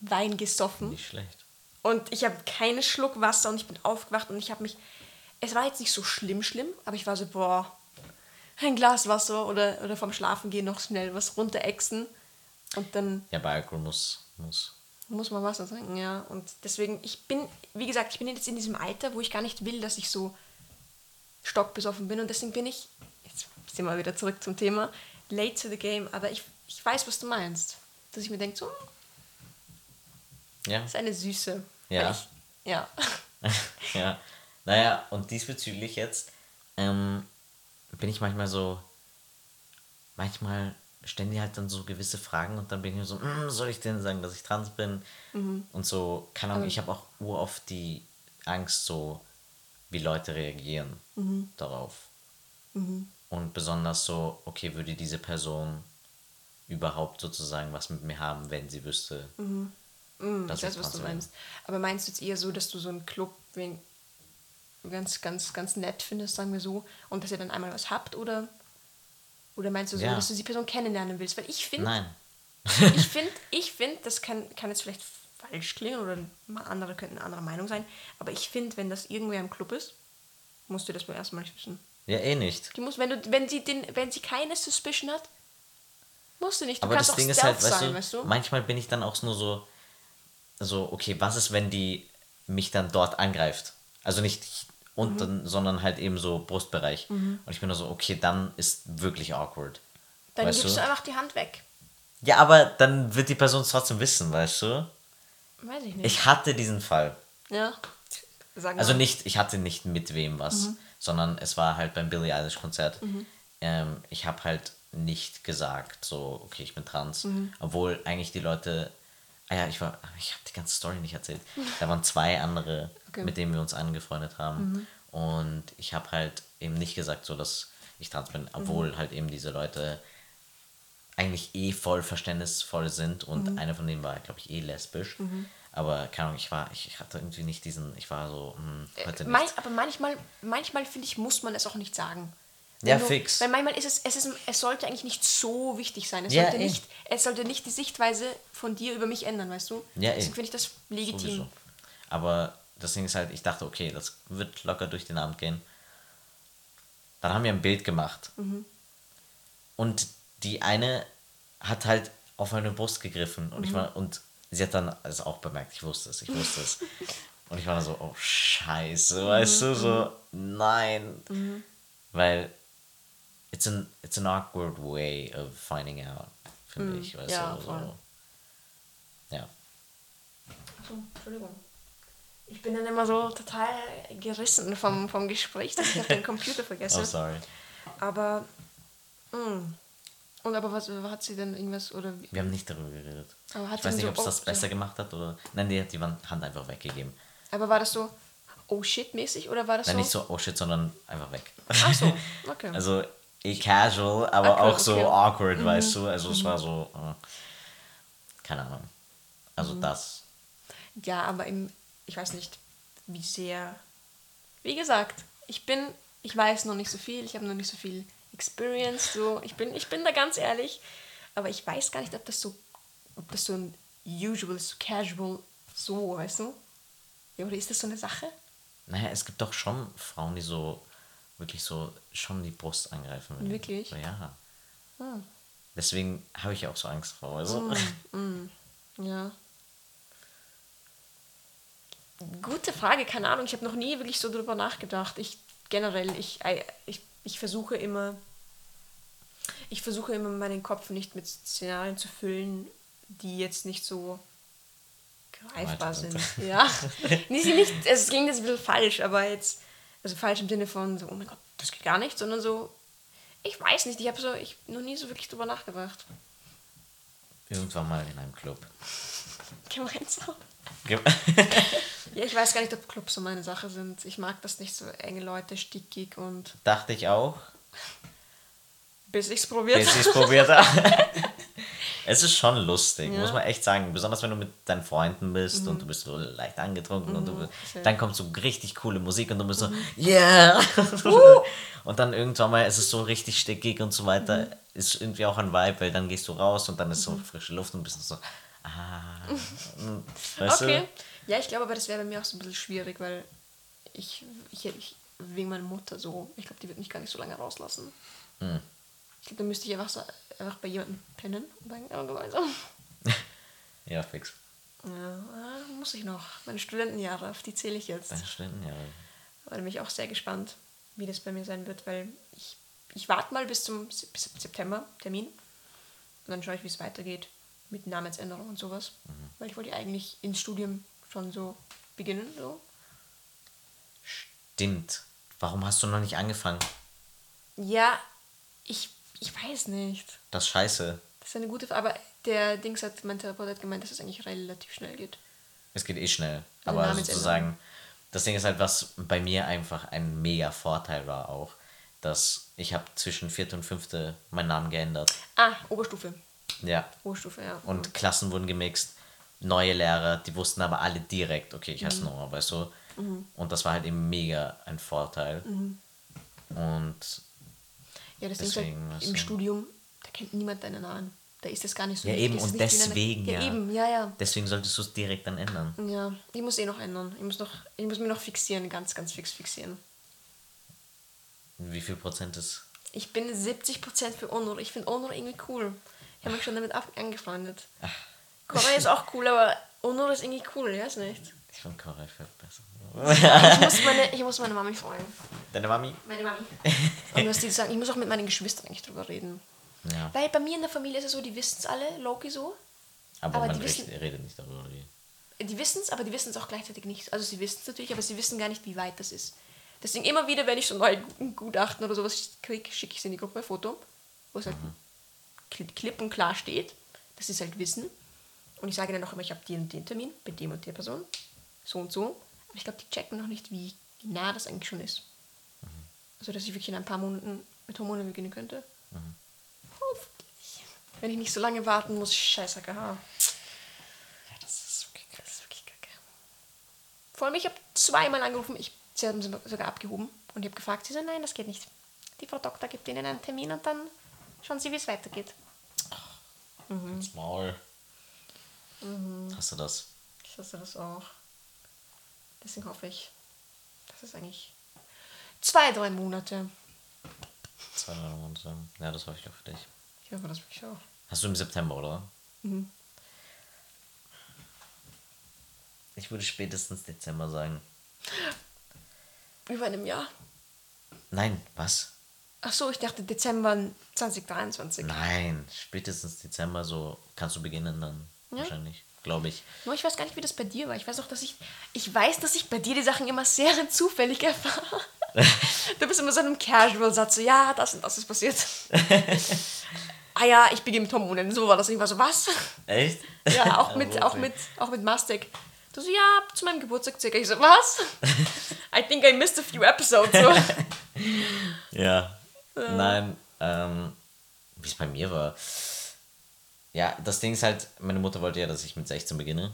Wein gesoffen. Nicht schlecht. Und ich habe keinen Schluck Wasser und ich bin aufgewacht und ich habe mich. Es war jetzt nicht so schlimm, schlimm, aber ich war so, boah, ein Glas Wasser oder, oder vom Schlafengehen noch schnell was runterexen. Und dann Ja, bei Alkohol muss, muss. Muss man Wasser trinken, ja. Und deswegen, ich bin, wie gesagt, ich bin jetzt in diesem Alter, wo ich gar nicht will, dass ich so stockbesoffen bin. Und deswegen bin ich, jetzt sind wir wieder zurück zum Thema, late to the game. Aber ich, ich weiß, was du meinst. Dass ich mir denke, so, hm, Ja. das ist eine Süße. Ja. Ich, ja. ja. Naja, und diesbezüglich jetzt ähm, bin ich manchmal so, manchmal stellen die halt dann so gewisse Fragen und dann bin ich so, "Mm, soll ich denen sagen, dass ich trans bin? Und so, keine Ahnung, ich habe auch uroft die Angst, so wie Leute reagieren darauf. Und besonders so, okay, würde diese Person überhaupt sozusagen was mit mir haben, wenn sie wüsste, Mm, dass ich weiß, was trans du bin. meinst. Aber meinst du jetzt eher so, dass du so einen Club ganz, ganz, ganz nett findest, sagen wir so, und dass ihr dann einmal was habt? Oder, oder meinst du so, Ja. dass du die Person kennenlernen willst? Weil ich finde, Nein. ich finde, ich find, das kann, kann jetzt vielleicht falsch klingen oder mal andere könnten eine andere Meinung sein, aber ich finde, wenn das irgendwer im Club ist, musst du das mal erstmal nicht wissen. Ja, eh nicht. Die muss, wenn, du, wenn, sie den, wenn sie keine Suspicion hat, musst du nicht. Du Aber das Ding ist halt, weißt, sein, du, weißt du? manchmal bin ich dann auch nur so, so, okay, was ist, wenn die mich dann dort angreift? Also nicht unten, Mhm. sondern halt eben so Brustbereich. Und ich bin nur so, okay, dann ist wirklich awkward. Dann weißt gibst du? du einfach die Hand weg. Ja, aber dann wird die Person es trotzdem wissen, weißt du? Weiß ich nicht. Ich hatte diesen Fall. ja. Sag Also nicht, ich hatte nicht mit wem was, Mhm. sondern es war halt beim Billie Eilish Konzert. Ähm, ich habe halt nicht gesagt, so, okay, ich bin trans. Mhm. Obwohl eigentlich die Leute Ah ja, ich war, ich habe die ganze Story nicht erzählt. Da waren zwei andere, Okay. mit denen wir uns angefreundet haben. Und ich habe halt eben nicht gesagt, so dass ich trans bin, obwohl halt eben diese Leute eigentlich eh voll verständnisvoll sind und einer von denen war, glaube ich, eh lesbisch. Aber keine Ahnung, ich war, ich, ich hatte irgendwie nicht diesen, ich war so, hm, heute Mein, nicht. aber manchmal, manchmal finde ich, muss man es auch nicht sagen. Ja, du- fix. Weil manchmal ist es, es, ist, es sollte eigentlich nicht so wichtig sein. Es, Ja, sollte eh. nicht, es sollte nicht die Sichtweise von dir über mich ändern, weißt du? Ja, eh. Deswegen finde ich das legitim. Sowieso. Aber das Ding ist halt, ich dachte, okay, das wird locker durch den Abend gehen. Dann haben wir ein Bild gemacht. Und die eine hat halt auf meine Brust gegriffen. Und ich war, und sie hat dann es auch bemerkt, ich wusste es, ich wusste es. Und ich war dann so, oh scheiße, weißt du, so, nein. Weil it's an, it's an awkward way of finding out, finde ich, weißt ja, du. voll. So. Ja. So, Entschuldigung. Ich bin dann immer so total gerissen vom, vom Gespräch, dass ich auf den Computer vergesse. Oh, sorry. Aber, mh. und aber was hat sie denn irgendwas oder Wir haben nicht darüber geredet. Aber hat ich weiß nicht, ob so es das besser gemacht hat oder. Nein, die hat die Hand einfach weggegeben. aber war das so oh shit mäßig oder war das Nein, so? nicht so, oh shit, sondern einfach weg. Ach so, okay. Also eh casual, aber Awkward, auch so okay. Mhm. awkward, weißt du? Also es war so. Äh, keine Ahnung. Mhm. Also das. Ja, aber im, ich weiß nicht, wie sehr. Wie gesagt, ich bin, ich weiß noch nicht so viel, ich habe noch nicht so viel Experience, so, ich bin, ich bin da ganz ehrlich, aber ich weiß gar nicht, ob das so, ob das so ein usual, so casual, so, weißt du? Ja, oder ist das so eine Sache? Naja, es gibt doch schon Frauen, die so wirklich so schon die Brust angreifen. will. Wirklich? So, ja. Hm. Deswegen habe ich auch so Angst vor. Also. Ja. Gute Frage, keine Ahnung. Ich habe noch nie wirklich so drüber nachgedacht. Ich generell, ich, ich, ich versuche immer, ich versuche immer meinen Kopf nicht mit Szenarien zu füllen, die jetzt nicht so greifbar sind. Ja. nicht, nicht, es klingt jetzt ein bisschen falsch, aber jetzt, also falsch im Sinne von so, oh mein Gott, das geht gar nicht, sondern so, ich weiß nicht, ich habe so, ich noch nie so wirklich drüber nachgedacht. Irgendwann mal in einem Club. Gemeinsam. Ge- Ja, ich weiß gar nicht, ob Clubs so meine Sache sind. Ich mag das nicht so enge Leute, stickig und Dachte ich auch. bis ich's probiert bis ich es habe. probiert habe. Es ist schon lustig, Ja. muss man echt sagen. Besonders wenn du mit deinen Freunden bist und du bist so leicht angetrunken und du, Mhm. dann kommt so richtig coole Musik und du bist so, yeah! und dann irgendwann mal ist es so richtig stickig und so weiter. Mhm. Ist irgendwie auch ein Vibe, weil dann gehst du raus und dann ist so frische Luft und bist so, ah. Weißt Okay. du? Ja, ich glaube aber, das wäre bei mir auch so ein bisschen schwierig, weil ich, ich, ich wegen meiner Mutter so, ich glaube, die wird mich gar nicht so lange rauslassen. Hm. Ich glaube, dann müsste ich einfach, so, einfach bei jemandem pennen und dann ja, gemeinsam. Ja, fix. Ja, ah, muss ich noch. Meine Studentenjahre, auf die zähle ich jetzt. Deine Stunden, ja. Da bin ich auch sehr gespannt, wie das bei mir sein wird, weil ich, ich warte mal bis zum bis September Termin und dann schaue ich, wie es weitergeht mit Namensänderung und sowas. Weil ich wollte eigentlich ins Studium schon so beginnen. So. Stimmt. Warum hast du noch nicht angefangen? Ja, ich, ich weiß nicht. Das ist scheiße. Das ist eine gute Frage, aber der Dings hat, mein Therapeut hat gemeint, dass es eigentlich relativ schnell geht. Es geht eh schnell. Also Aber sozusagen, das Ding ist halt, was bei mir einfach ein mega Vorteil war auch, dass ich habe zwischen vierte und fünfte meinen Namen geändert. Ah, Oberstufe. Ja. Oberstufe, ja. Und Klassen wurden gemixt, neue Lehrer, die wussten aber alle direkt, okay, ich heiße Mhm. Noah, weißt du? Und das war halt eben mega ein Vorteil. Mhm. Und Ja, das Ding ist halt, Deswegen, im. Studium, da kennt niemand deinen Namen. Da ist das gar nicht so. Ja, eben, und deswegen, ja. ja. eben, ja, ja. deswegen solltest du es direkt dann ändern. Ja, ich muss eh noch ändern. Ich muss, noch, ich muss mich noch fixieren, ganz, ganz fix fixieren. Wie viel Prozent ist. Ich bin 70% für Onur. Ich finde Onur irgendwie cool. Ich habe mich schon damit angefreundet. Cora ist auch cool, aber Onur ist irgendwie cool, ja, ist nicht. Ich finde Koray viel besser. Ich muss meine, ich muss meine Mami freuen. Deine Mami? Meine Mami. Und was die sagen, ich muss auch mit meinen Geschwistern eigentlich drüber reden. Ja. Weil bei mir in der Familie ist es so, die wissen es alle, Loki so. Aber, Aber man die wissen- redet nicht darüber. Wie. Die wissen es, aber die wissen es auch gleichzeitig nicht. Also sie wissen es natürlich, aber sie wissen gar nicht, wie weit das ist. Deswegen immer wieder, wenn ich so neue Gutachten oder sowas kriege, schicke ich es in die Gruppe ein Foto, wo es halt kli- klipp und klar steht, dass sie es halt wissen. Und ich sage dann noch immer, ich habe den und den Termin bei dem und der Person. So und so. Aber ich glaube, die checken noch nicht, wie nah das eigentlich schon ist. Also, dass ich wirklich in ein paar Monaten mit Hormonen beginnen könnte. Hoffentlich. Wenn ich nicht so lange warten muss, scheiß AKH. Ja, das ist okay. Das ist wirklich kacke. Vor allem, ich habe zweimal angerufen, ich, sie haben sie sogar abgehoben und ich habe gefragt, sie so, nein, das geht nicht. Die Frau Doktor gibt Ihnen einen Termin und dann schauen Sie, wie es weitergeht. Das Maul. Hast du das? Ich hasse das auch. Deswegen hoffe ich, das ist eigentlich zwei, drei Monate. Zwei, drei Monate. Ja, das hoffe ich auch für dich. Ich hoffe das wirklich auch. Hast du im September, oder? Mhm. Ich würde spätestens Dezember sagen. Über einem Jahr. Nein, was? Ach so, ich dachte Dezember 2023. Nein, spätestens Dezember so kannst du beginnen dann. Ja? Wahrscheinlich. Glaube ich. Nur ich weiß gar nicht, wie das bei dir war. Ich weiß auch, dass ich. Ich weiß, dass ich bei dir die Sachen immer sehr zufällig erfahre. du bist immer so einem Casual-Satz, so, ja, das und das ist passiert. ah ja, ich beginne mit Hormonen. So war das. Ich war so, was? Echt? Ja, auch mit, auch mit, auch mit Mastek. Du so, ja, zu meinem Geburtstag circa. Ich so, was? I think I missed a few episodes. So. Ja. Nein, ähm, wie es bei mir war. Ja, das Ding ist halt, meine Mutter wollte ja, dass ich mit 16 beginne.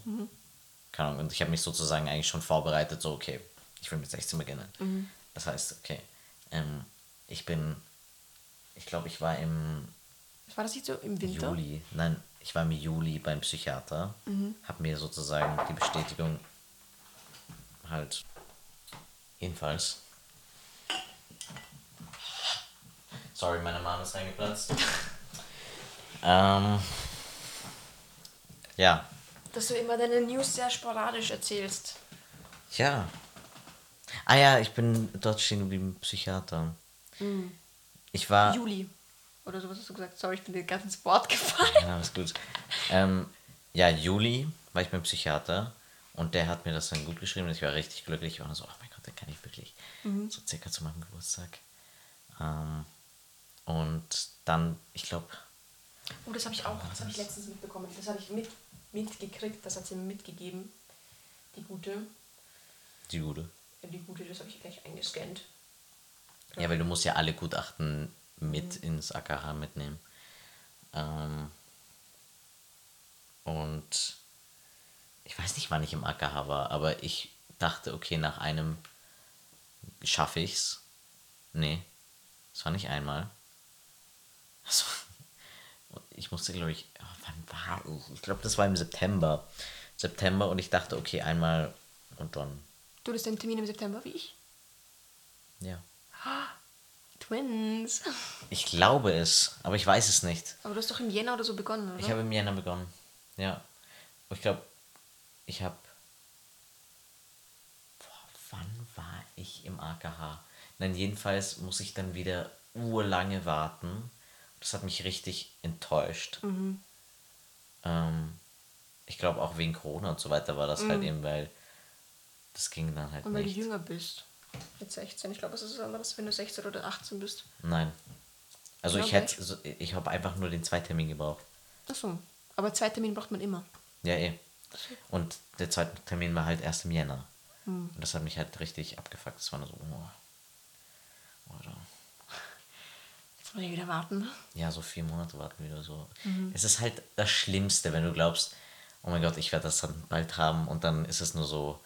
Keine Ahnung, und ich habe mich sozusagen eigentlich schon vorbereitet, so, okay, ich will mit 16 beginnen. Das heißt, okay, ähm, ich bin, ich glaube, ich war im war das nicht so im Winter? Juli, nein, ich war im Juli beim Psychiater, habe mir sozusagen die Bestätigung halt, jedenfalls. Sorry, meine Mama ist reingeplatzt. ähm, ja, Dass du immer deine News sehr sporadisch erzählst. ja. Ah ja, ich bin dort stehen geblieben, Psychiater. Ich war. Juli. Oder sowas hast du gesagt. Sorry, ich bin dir ganz ins Wort gefallen. Ja, ist gut. Ähm, ja, Juli war ich beim Psychiater und der hat mir das dann gut geschrieben und ich war richtig glücklich. Ich war so, oh mein Gott, den kann ich wirklich. So circa zu meinem Geburtstag. Ähm, und dann, ich glaube, Oh, das habe ich auch. Das habe ich letztens mitbekommen. Das habe ich mit, mitgekriegt. Das hat sie mir mitgegeben. Die gute. die Gute. Ja, Die gute, das habe ich gleich eingescannt. Ja, weil du musst ja alle Gutachten mit ins AKH mitnehmen. Ähm, und ich weiß nicht, wann ich im AKH war, aber ich dachte, okay, nach einem schaffe ich's. Nee, es war nicht einmal. Das war- Ich musste, glaube ich, oh, wann war ich? Ich glaube, das war im September. September und ich dachte, okay, einmal und dann, Du hast deinen Termin im September wie ich. ja. Twins. Ich glaube es, aber ich weiß es nicht. Aber du hast doch im Jänner oder so begonnen, oder? Ich habe im Jänner begonnen. Ja. Und ich glaube, ich habe. Wann war ich im AKH? Nein, jedenfalls muss ich dann wieder urlange warten. Das hat mich richtig enttäuscht. Ähm, ich glaube auch wegen Corona und so weiter war das halt eben, weil das ging dann halt Und weil nicht. du jünger bist. Mit 16. Ich glaube, es ist was anderes, wenn du 16 oder 18 bist. Nein. Also ich hätte, so, ich habe einfach nur den Zweitermin gebraucht. Achso. Aber zwei Termine braucht man immer. Ja, eh. Und der zweite Termin war halt erst im Jänner. Und das hat mich halt richtig abgefuckt. Das war nur so, oh. Oder, Jetzt muss ich wieder warten. ja, so vier Monate warten wieder so. Es ist halt das Schlimmste, wenn du glaubst, oh mein Gott, ich werde das dann bald haben und dann ist es nur so,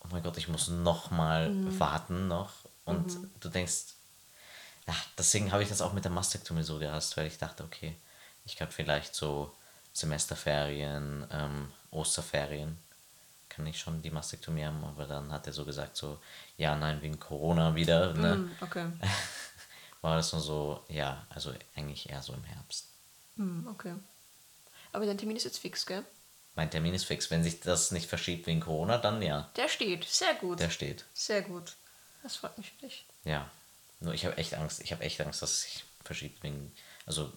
oh mein Gott, ich muss noch mal warten noch. Und du denkst, ja, deswegen habe ich das auch mit der Mastektomie so gehasst, weil ich dachte, okay, ich kann vielleicht so Semesterferien, ähm, Osterferien, kann ich schon die Mastektomie haben, aber dann hat er so gesagt, so, ja, nein, wegen Corona wieder, ne? Hm, okay. War das nur so, ja, also eigentlich eher so im Herbst. Hm, okay. Aber dein Termin ist jetzt fix, gell? Mein Termin ist fix. Wenn sich das nicht verschiebt wegen Corona, dann ja, Der steht. Sehr gut. der steht. Sehr gut. Das freut mich für dich. Ja. Nur ich habe echt Angst. Ich habe echt Angst, dass es sich verschiebt wegen. Also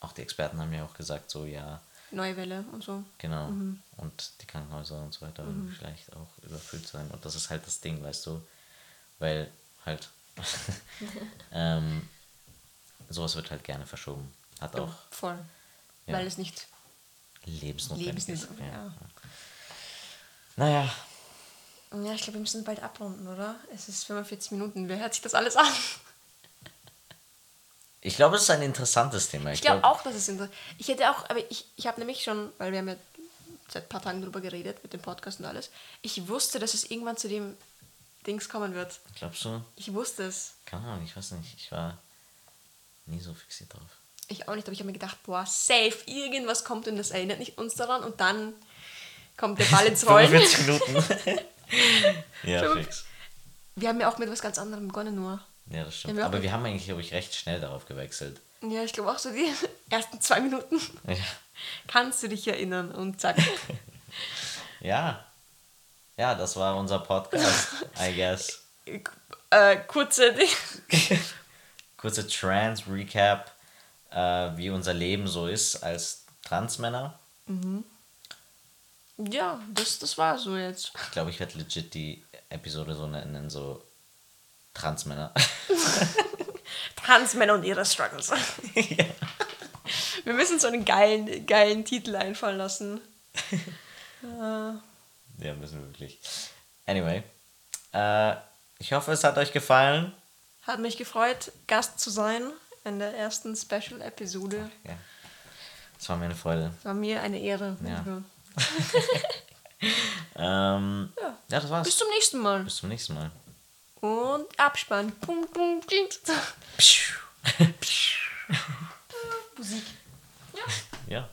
auch die Experten haben ja auch gesagt, so ja, Neue Welle und so. genau. Und die Krankenhäuser und so weiter werden vielleicht auch überfüllt sein. Und das ist halt das Ding, weißt du. Weil halt ähm, sowas wird halt gerne verschoben. Hat auch. Voll. Ja. Weil es nicht Lebensnotwendig. ist. Lebensmittel, ja. Naja, Ja, ich glaube, wir müssen bald abrunden, oder? Es ist 45 Minuten. Wer hört sich das alles an? ich glaube, es ist ein interessantes Thema. Ich glaube auch, dass es interessant Ich hätte auch, aber ich, ich habe nämlich schon, weil wir haben ja seit ein paar Tagen drüber geredet mit dem Podcast und alles. Ich wusste, dass es irgendwann zu dem Dings kommen wird. Glaubst du? Ich wusste es. Keine Ahnung, ich weiß nicht. Ich war nie so fixiert drauf. Ich auch nicht, aber ich habe mir gedacht, boah, safe, irgendwas kommt und das erinnert nicht uns daran und dann kommt der Ball ins Rollen. 45 Minuten. ja, fix. Wir haben ja auch mit was ganz anderem begonnen nur. Ja, das stimmt. Wir Aber wir haben eigentlich, glaube ich, recht schnell darauf gewechselt. Ja, ich glaube auch so die ersten zwei Minuten. Ja. Kannst du dich erinnern und zack. Ja. Ja, das war unser Podcast, I guess. äh, kurze. Kurze Trans-Recap, äh, wie unser Leben so ist als Transmänner. Ja, das, das war so jetzt. Ich glaube, ich werde legit die Episode so nennen, so Transmänner. Transmänner und ihre Struggles. Wir müssen so einen geilen, geilen Titel einfallen lassen. ja, müssen wir wirklich. Anyway, äh, ich hoffe, es hat euch gefallen. Hat mich gefreut, Gast zu sein in der ersten Special-Episode. Ja. Es war mir eine Freude. War mir eine Ehre. Ja. Ähm, Ja. ja, das war's. Bis zum nächsten Mal. Bis zum nächsten Mal. Und Abspann. Punkt, Punkt, Punkt. Musik. Ja.